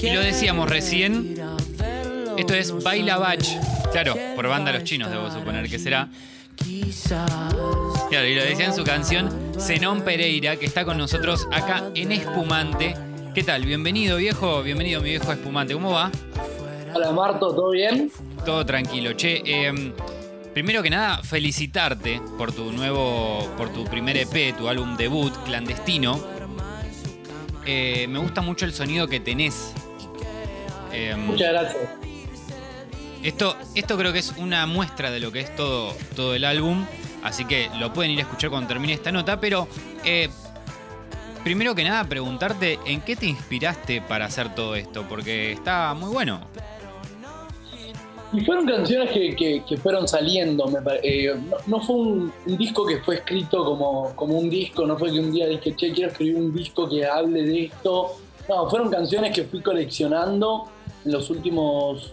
Y lo decíamos recién, esto es Baila Bach. Claro, por banda Los Chinos, debo suponer que será. Claro, y lo decía en su canción Zenón Pereira, que está con nosotros acá en Espumante. ¿Qué tal? Bienvenido, viejo. Bienvenido, mi viejo Espumante. ¿Cómo va? Hola, Marto, ¿todo bien? Todo tranquilo. Che, eh, primero que nada, felicitarte por tu nuevo, por tu primer EP, tu álbum debut, Clandestino. Eh, me gusta mucho el sonido que tenés. Eh, Muchas gracias. Esto, esto creo que es una muestra de lo que es todo, todo el álbum, así que lo pueden ir a escuchar cuando termine esta nota, pero eh, primero que nada preguntarte en qué te inspiraste para hacer todo esto, porque está muy bueno. Y fueron canciones que, que- que fueron saliendo. me pare- eh, no, no fue un, un disco que fue escrito como, como un disco, no fue que un día dije, che, quiero escribir un disco que hable de esto. No, fueron canciones que fui coleccionando los últimos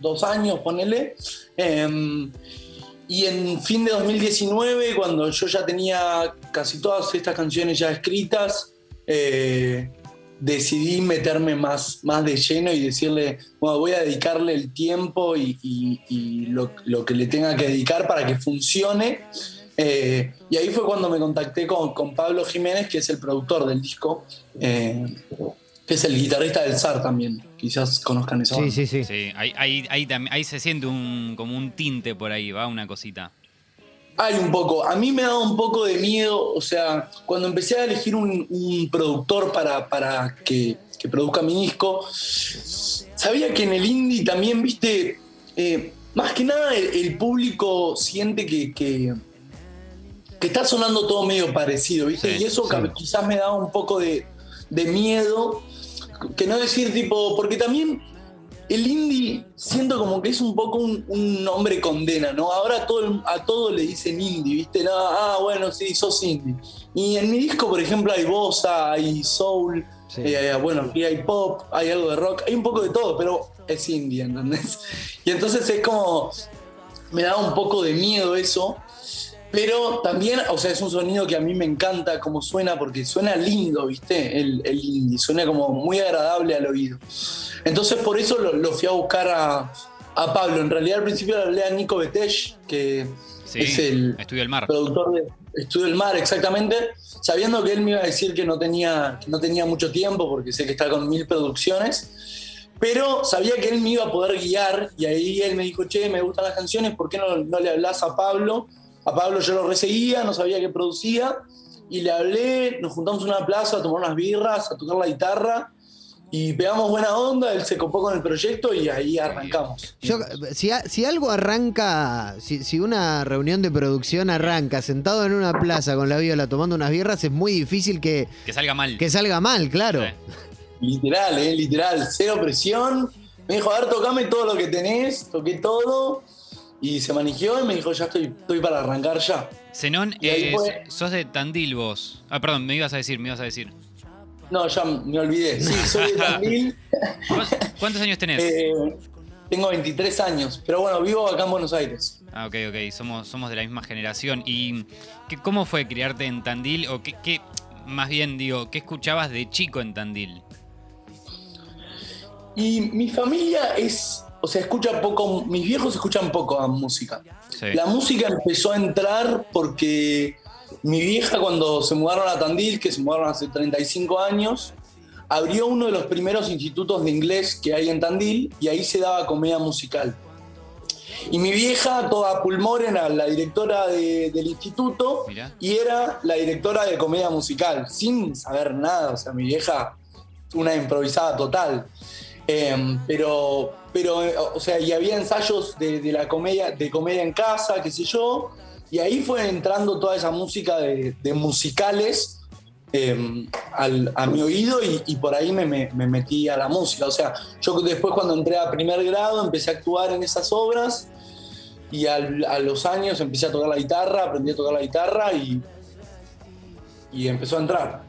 dos años, ponele. Em, y en fin de 2019, cuando yo ya tenía casi todas estas canciones ya escritas, eh, decidí meterme más, más de lleno y decirle, bueno, voy a dedicarle el tiempo y, lo que le tenga que dedicar para que funcione. Eh, y ahí fue cuando me contacté con, con Pablo Jiménez, que es el productor del disco, eh, que es el guitarrista del SAR también. Quizás conozcan esa Sí, banda. sí, sí. Sí, ahí, ahí, ahí, se siente un, como un tinte por ahí, va, una cosita. Hay un poco. A mí me daba un poco de miedo, o sea, cuando empecé a elegir un, un productor para, para que, que produzca mi disco, sabía que en el indie también, viste, eh, más que nada el, el público siente que, que, que está sonando todo medio parecido, viste, Sí, y eso sí. quizás me daba un poco de, de miedo, que no decir tipo, porque también el indie siento como que es un poco un, un nombre condena, ¿no? Ahora a todo, a todo le dicen indie, ¿viste? No, ah, bueno, sí, sos indie. Y en mi disco, por ejemplo, hay bossa, hay soul, Sí. eh, bueno, aquí hay pop, hay algo de rock, hay un poco de todo, pero es indie, ¿entendés? Y entonces es como, me da un poco de miedo eso, pero también, o sea, es un sonido que a mí me encanta cómo suena, porque suena lindo, ¿viste? El, el indie, suena como muy agradable al oído. Entonces por eso lo, lo fui a buscar a, a Pablo. En realidad al principio le hablé a Nico Betesh, que Sí, es el Estudio del Mar. productor de Estudio del Mar, exactamente, sabiendo que él me iba a decir que no tenía, que no tenía mucho tiempo, porque sé que está con mil producciones, pero sabía que él me iba a poder guiar, y ahí él me dijo, che, me gustan las canciones, ¿por qué no, no le hablas a Pablo? A Pablo yo lo reseguía, no sabía que producía, y le hablé, nos juntamos en una plaza a tomar unas birras, a tocar la guitarra, y pegamos buena onda, él se copó con el proyecto y ahí arrancamos. Yo, si, a- si algo arranca, si, si una reunión de producción arranca sentado en una plaza con la viola tomando unas birras, es muy difícil que, Que salga mal. que salga mal, claro. Sí. Literal, eh, literal, cero presión. Me dijo, a ver, tocame todo lo que tenés, toqué todo. Y se manigió y me dijo, ya estoy, estoy para arrancar ya. Zenón, eh, fue- sos de Tandil vos. Ah, perdón, me ibas a decir, me ibas a decir. No, ya me olvidé. Sí, soy de Tandil. ¿Cu- ¿Cuántos años tenés? Eh, tengo 23 años, pero bueno, vivo acá en Buenos Aires. Ah, ok, ok, somos, somos de la misma generación. ¿Y qué, cómo fue criarte en Tandil? O qué, qué- más bien digo, ¿qué escuchabas de chico en Tandil? Y mi familia es, o sea, escucha poco, mis viejos escuchan poco a música. Sí. La música empezó a entrar porque mi vieja cuando se mudaron a Tandil, que se mudaron hace 35 años, abrió uno de los primeros institutos de inglés que hay en Tandil y ahí se daba comedia musical. Y mi vieja, toda pulmón, era la directora de- del instituto Mirá. y era la directora de comedia musical, sin saber nada. O sea, mi vieja, una improvisada total. Eh, pero, pero, o sea, y había ensayos de, de la comedia, de comedia en casa, qué sé yo, y ahí fue entrando toda esa música de, de musicales eh, al- a mi oído y, por ahí me, me- me metí a la música. O sea, yo después cuando entré a primer grado empecé a actuar en esas obras y al- a los años empecé a tocar la guitarra, aprendí a tocar la guitarra y, y empezó a entrar.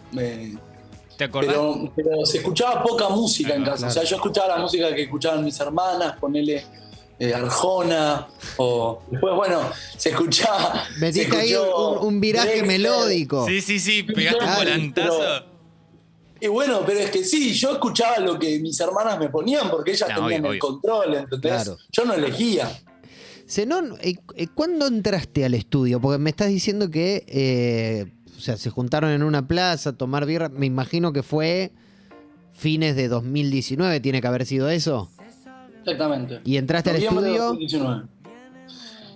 ¿Te acordás? pero, pero se escuchaba poca música en Ahí va, casa. O sea, yo escuchaba la música que escuchaban mis hermanas, ponele eh, Arjona, o después, bueno, se escuchaba. Metiste se ahí un, un viraje Dexter. melódico. Sí, sí, sí, pegaste un volantazo. pero- Y bueno, pero es que sí, yo escuchaba lo que mis hermanas me ponían porque ellas No, tenían obvio, el obvio. control, ¿entendés? Claro. Yo no elegía. Zenón, eh, eh, ¿cuándo entraste al estudio? Porque me estás diciendo que eh, o sea, se juntaron en una plaza a tomar birra. Me imagino que fue fines de 2019, tiene que haber sido eso. Exactamente. Y entraste al estudio. 2019.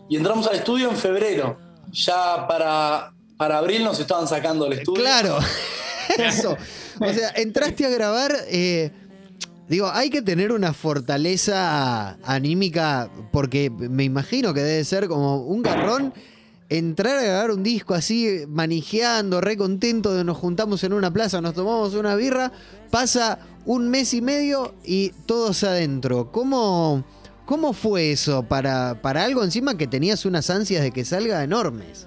Y entramos al estudio en febrero. Ya para, para abril nos estaban sacando del estudio. Claro, eso. O sea, entraste a grabar. eh, digo, hay que tener una fortaleza anímica, porque me imagino que debe ser como un garrón. Entrar a grabar un disco así, manijeando, re contento nos juntamos en una plaza, nos tomamos una birra, pasa un mes y medio y todos adentro. ¿Cómo, cómo fue eso para, para algo encima que tenías unas ansias de que salga enormes?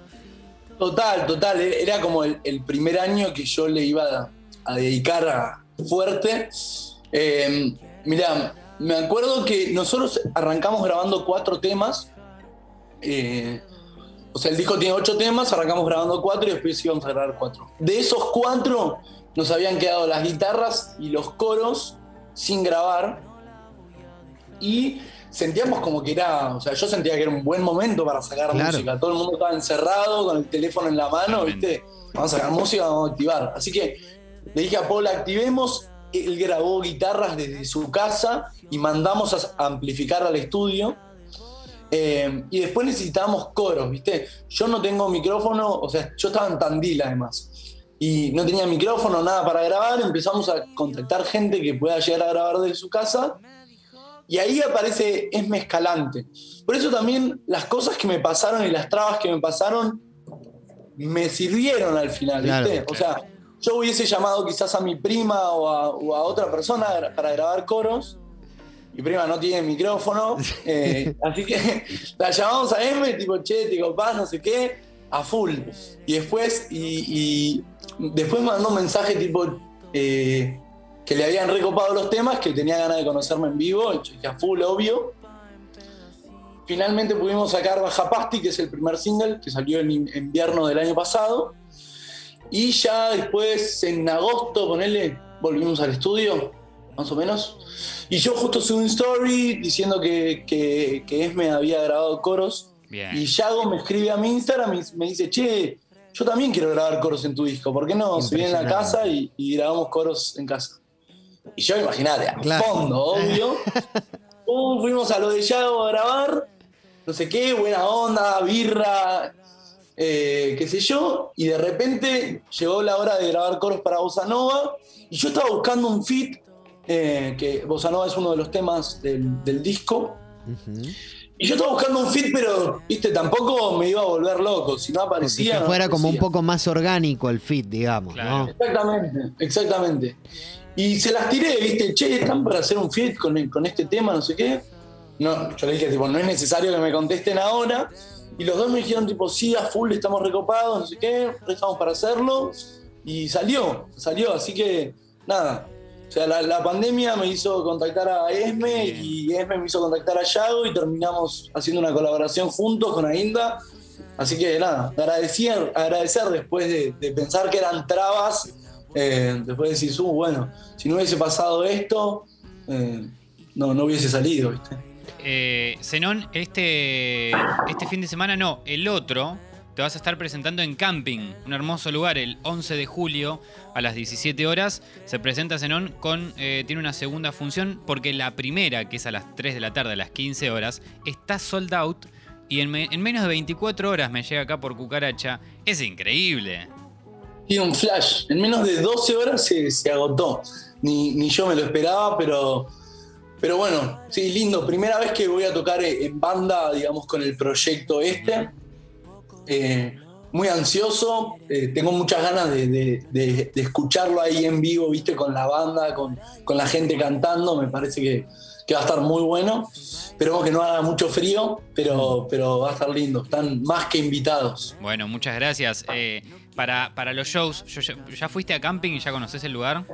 Total, total. Era como el, el primer año que yo le iba a, a dedicar a fuerte. Eh, mirá, me acuerdo que nosotros arrancamos grabando cuatro temas. Eh, o sea, el disco tiene ocho temas, arrancamos grabando cuatro y después íbamos a grabar cuatro. De esos cuatro nos habían quedado las guitarras y los coros sin grabar. Y sentíamos como que era, o sea, yo sentía que era un buen momento para sacar Claro. música. Todo el mundo estaba encerrado con el teléfono en la mano, ¿viste? Vamos a sacar música, vamos a activar. Así que le dije a Paul, activemos. Él grabó guitarras desde su casa y mandamos a amplificar al estudio. Eh, y después necesitábamos coros, ¿viste? Yo no tengo micrófono, o sea, yo estaba en Tandil además. Y no tenía micrófono, nada para grabar. Empezamos a contactar gente que pueda llegar a grabar desde su casa. Y ahí aparece Esme Escalante. Por eso también las cosas que me pasaron y las trabas que me pasaron me sirvieron al final, Claro, ¿viste? O sea, yo hubiese llamado quizás a mi prima o a, o a otra persona para grabar coros. Mi prima no tiene micrófono, eh, así que la llamamos a Esme, tipo, che, te copás, no sé qué, a full. Y después, y, y después mandó un mensaje tipo eh, que le habían recopado los temas, que tenía ganas de conocerme en vivo, dije, a full, obvio. Finalmente pudimos sacar Baja Pasti, que es el primer single que salió en in- invierno del año pasado. Y ya después, en agosto, ponele, volvimos al estudio, más o menos. Y yo justo subí un story diciendo que, que, que Esme había grabado coros. Bien. Y Yago me escribe a mi Instagram y me dice, che, yo también quiero grabar coros en tu disco. ¿Por qué no? Se viene a casa y, y grabamos coros en casa. Y yo, imagínate, a Claro. fondo, obvio. Uh, fuimos a lo de Yago a grabar, no sé qué, buena onda, birra, eh, qué sé yo. Y de repente llegó la hora de grabar coros para Bossa Nova. Y yo estaba buscando un fit, eh, que Bossa Nova es uno de los temas del, del disco. Y yo estaba buscando un fit, pero, viste, tampoco me iba a volver loco. Si no Porque aparecía. que no fuera como un poco más orgánico el fit, digamos, Claro. ¿no? Exactamente, exactamente. Y se las tiré, viste, che, están para hacer un fit con, con este tema, no sé qué. No, yo le dije, tipo, no es necesario que me contesten ahora. Y los dos me dijeron, tipo, sí, a full, estamos recopados, no sé qué, estamos para hacerlo. Y salió, salió, así que, nada. O sea, la, la pandemia me hizo contactar a Esme Bien. y Esme me hizo contactar a Yago y terminamos haciendo una colaboración juntos con Ainda. Así que nada, agradecer, agradecer después de, de pensar que eran trabas, eh, después de decir, uh, bueno, si no hubiese pasado esto, eh, no, no hubiese salido, ¿viste? Eh, Zenón, este, este fin de semana no, el otro, te vas a estar presentando en Camping, un hermoso lugar, el 11 de julio a las 17 horas. Se presenta Zenón con, eh, tiene una segunda función porque la primera, que es a las 3 de la tarde, a las 15 horas, está sold out y en, me- en menos de 24 horas me llega acá por cucaracha. Es increíble. Tiene un flash, en menos de 12 horas se, agotó. Ni, yo me lo esperaba, pero, pero bueno, sí, lindo. Primera vez que voy a tocar en banda, digamos, con el proyecto este. Eh, muy ansioso, eh, tengo muchas ganas de, de- de- de escucharlo ahí en vivo, viste, con la banda, con, con la gente cantando, me parece que, que va a estar muy bueno. Esperemos que no haga mucho frío, pero, pero va a estar lindo, están más que invitados. Bueno, muchas gracias. Eh, para, para los shows, yo ya, ¿ya fuiste a Camping y ya conoces el lugar?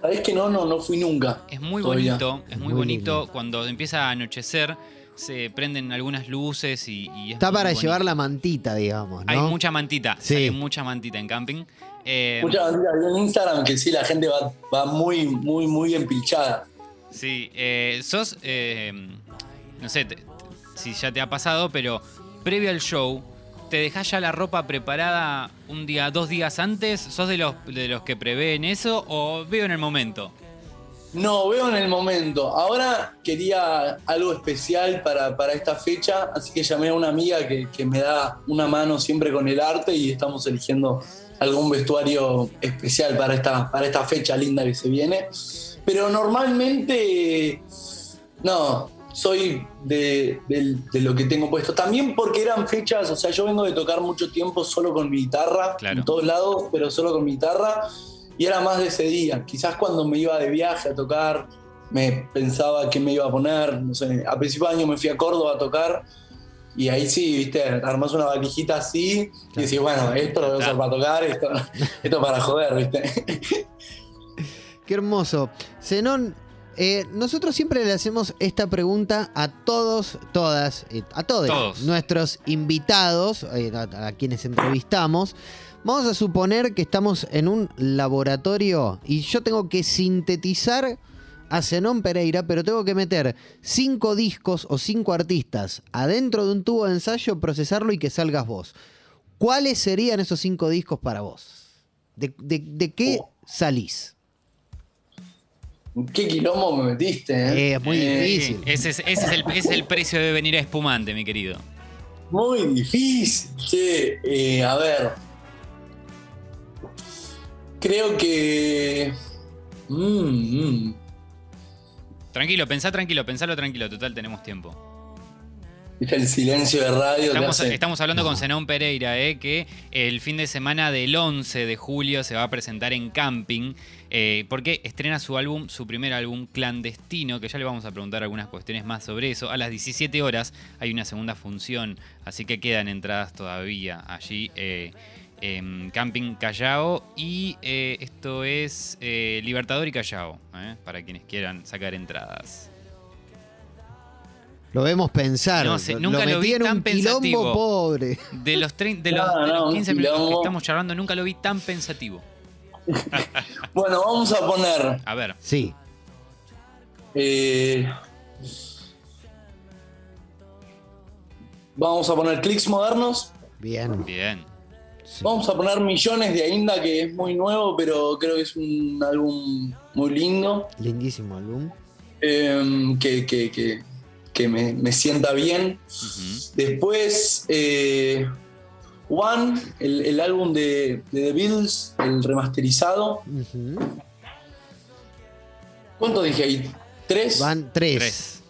Sabés que no, no, no fui nunca. Es muy todavía. bonito, es muy, Muy bonito. lindo. Cuando empieza a anochecer, se prenden algunas luces y, y es Está muy para bonito. llevar la mantita, digamos, ¿no? Hay mucha mantita, Sí. sale mucha mantita en camping. Eh, Mucha bandera en Instagram que sí, la gente va, va muy, muy, muy empilchada. Sí, eh, sos, eh, no sé te- si ya te ha pasado, pero previo al show, ¿te dejás ya la ropa preparada un día, dos días antes? ¿Sos de los, de los que prevén eso o veo en el momento? No, veo en el momento. Ahora quería algo especial para, para esta fecha, así que llamé a una amiga que, que me da una mano siempre con el arte y estamos eligiendo algún vestuario especial para esta, para esta fecha linda que se viene. Pero normalmente, no, soy de, de lo que tengo puesto. También porque eran fechas, o sea, yo vengo de tocar mucho tiempo solo con mi guitarra, Claro. en todos lados, pero solo con mi guitarra y era más de ese día. Quizás cuando me iba de viaje a tocar, me pensaba qué me iba a poner. No sé, a principio de año me fui a Córdoba a tocar y ahí sí, viste, armás una valijita así y decís, bueno, esto lo voy a usar para tocar, esto, esto para joder, viste. Qué hermoso. Zenón, eh, nosotros siempre le hacemos esta pregunta a todos, todas, eh, a todos, Todos. nuestros invitados, eh, a, a quienes entrevistamos. Vamos a suponer que estamos en un laboratorio y yo tengo que sintetizar a Zenón Pereira, pero tengo que meter cinco discos o cinco artistas adentro de un tubo de ensayo, procesarlo y que salgas vos. ¿Cuáles serían esos cinco discos para vos? ¿De, de- de qué Oh. salís? Qué quilombo me metiste, ¿eh? Eh, es muy Eh, difícil. Ese es, ese es el, ese es el precio de venir a espumante, mi querido. Muy difícil, che. Eh, a ver. Creo que. Mm, mm. Tranquilo, pensá tranquilo, pensalo tranquilo, total tenemos tiempo. Viste el silencio de radio. te Estamos, hace- estamos hablando con Zenón Pereira, eh, que el fin de semana del 11 de julio se va a presentar en Camping, eh, porque estrena su álbum, su primer álbum, Clandestino, que ya le vamos a preguntar algunas cuestiones más sobre eso. A las 17 horas hay una segunda función, así que quedan entradas todavía allí. eh, en Camping Callao y eh, esto es eh, Libertador y Callao, eh, para quienes quieran sacar entradas. Lo vemos pensar. No sé, nunca lo vi en tan un quilombo pensativo. pobre. De los, de los, No, de los no, un 15 minutos que estamos charlando, nunca lo vi tan pensativo. Bueno, vamos a poner. A ver, Sí. eh, vamos a poner clics modernos. Bien. bien. Sí. Vamos a poner millones de Ainda, que es muy nuevo, pero creo que es un álbum muy lindo. Lindísimo álbum. eh, que, que- que- que me, me sienta bien. Después, eh, One, el, el álbum de, de The Beatles, el remasterizado. Ujú. ¿Cuánto dije ahí? ¿Tres? Van tres. Tres.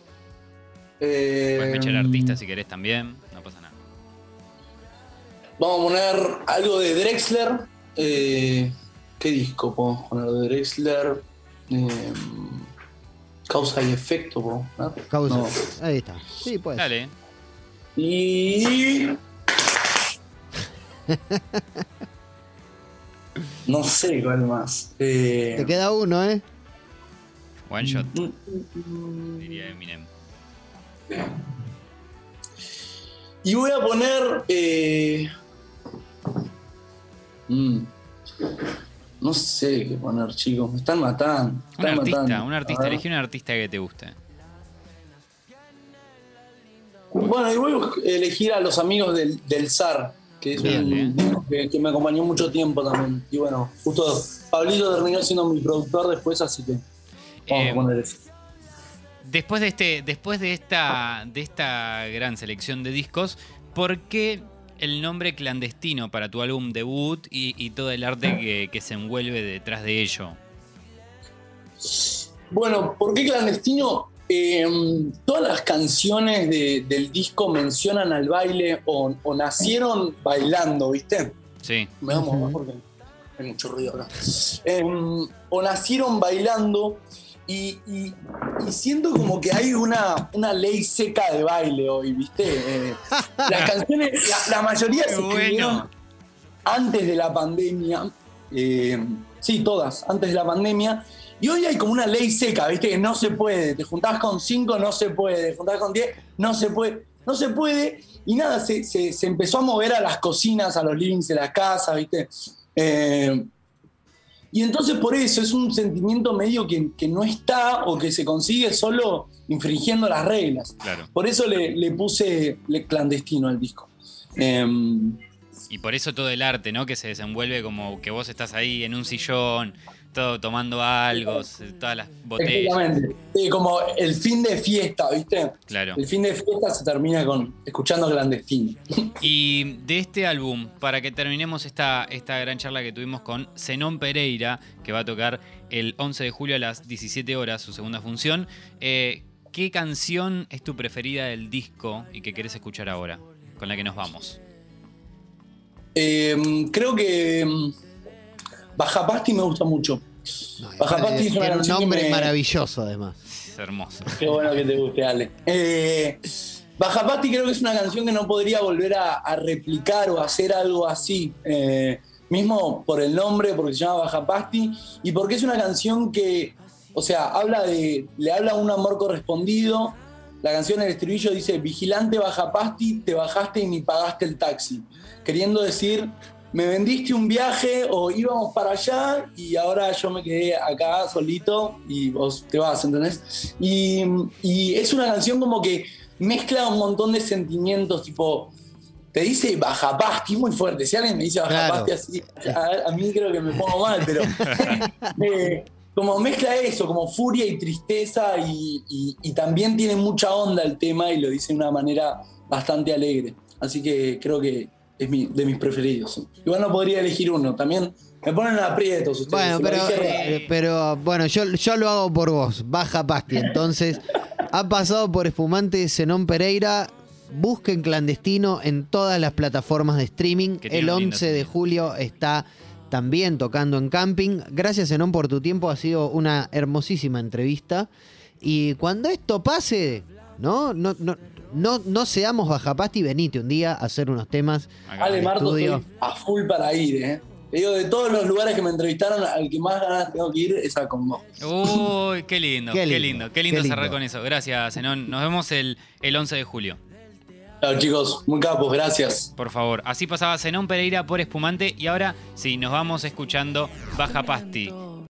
Eh, Puedes echar artista si querés también. Vamos a poner algo de Drexler. Eh, ¿Qué disco podemos poner de Drexler? Eh, causa y efecto, podemos poner? Causa. No. Ahí está. Sí, pues. Dale. Y. No sé cuál más. Eh, Te queda uno, ¿eh? One shot, mm, diría Eminem. Y voy a poner. eh, mm, no sé qué poner, chicos. Me están matando. me Un artista, matando. un artista, elegí un artista que te guste. Bueno, y voy a elegir a los amigos del, del ZAR, que es Bien, un que, que me acompañó mucho tiempo también. Y bueno, justo Pablito terminó siendo mi productor después, así que vamos Eh, a poner eso. Después de este, después de esta, de esta gran selección de discos, ¿por qué el nombre clandestino para tu álbum debut y, y todo el arte que, que se envuelve detrás de ello? Bueno, ¿por qué clandestino? Eh, todas las canciones de- del disco mencionan al baile o, o nacieron bailando, ¿viste? Sí. Me vamos Ujú. porque hay mucho ruido acá. Eh, o nacieron bailando y, y- y siento como que hay una, una ley seca de baile hoy, ¿viste? Eh, las canciones, la, la mayoría se escribieron bueno. antes de la pandemia. eh, sí, todas, antes de la pandemia. Y hoy hay como una ley seca, ¿viste? Que no se puede. Te juntás con cinco, no se puede. Te juntás con 10, no se puede. No se puede. Y nada, se, se- se empezó a mover a las cocinas, a los livings de la casa, ¿viste? Eh, y entonces por eso es un sentimiento medio que, que, no está o que se consigue solo infringiendo las reglas. Claro. Por eso le, le puse le clandestino al disco. Eh, y por eso todo el arte, ¿no? Que se desenvuelve como que vos estás ahí en un sillón, todo tomando algo, todas las botellas. Exactamente. Sí, como el fin de fiesta, ¿viste? Claro. El fin de fiesta se termina con escuchando clandestino. Y de este álbum, para que terminemos esta, esta gran charla que tuvimos con Zenón Pereira, que va a tocar el 11 de julio a las 17 horas, su segunda función, eh, ¿qué canción es tu preferida del disco y que querés escuchar ahora? Con la que nos vamos. Eh, creo que mm, Baja Pasti me gusta mucho. No, Baja aparte, Pasti es un nombre me- maravilloso, además. Es hermoso. Qué bueno que te guste, Ale. Eh, Baja Pasti creo que es una canción que no podría volver a, a replicar o hacer algo así. Eh, mismo por el nombre, porque se llama Baja Pasti, y porque es una canción que, o sea, habla de, le habla a un amor correspondido. La canción, el estribillo dice, vigilante Baja Pasti, te bajaste y ni pagaste el taxi. Queriendo decir, me vendiste un viaje o íbamos para allá y ahora yo me quedé acá solito y vos te vas, ¿entendés? Y, y es una canción como que mezcla un montón de sentimientos, tipo, te dice bajapasti, muy fuerte. Si alguien me dice bajapasti así, a, a mí creo que me pongo mal, pero eh, como mezcla eso, como furia y tristeza y, y- y también tiene mucha onda el tema y lo dice de una manera bastante alegre. Así que creo que es mi- de mis preferidos. Igual no podría elegir uno, también me ponen aprietos ustedes. Bueno, pero, dije eh, pero bueno, yo, yo lo hago por vos. Baja Pasti. Entonces, ha pasado por Espumante Zenón Pereira. Busquen clandestino en todas las plataformas de streaming. El un lindo 11 de julio está también tocando en camping. Gracias, Zenón, por tu tiempo. Ha sido una hermosísima entrevista. Y cuando esto pase, ¿no? No, no, no, no seamos bajapasti, venite un día a hacer unos temas. Ale al Marto, estudio. estoy a full para ir, ¿eh? Te digo, de todos los lugares que me entrevistaron, al que más ganas tengo que ir es a Congo. Uy, qué lindo, Qué qué lindo, qué lindo, qué cerrar lindo. con eso. Gracias, Zenón. Nos vemos el, el 11 de julio. Chao, chicos, muy capos, gracias. Por favor. Así pasaba Zenón Pereira por Espumante y ahora sí, nos vamos escuchando Baja Pasti.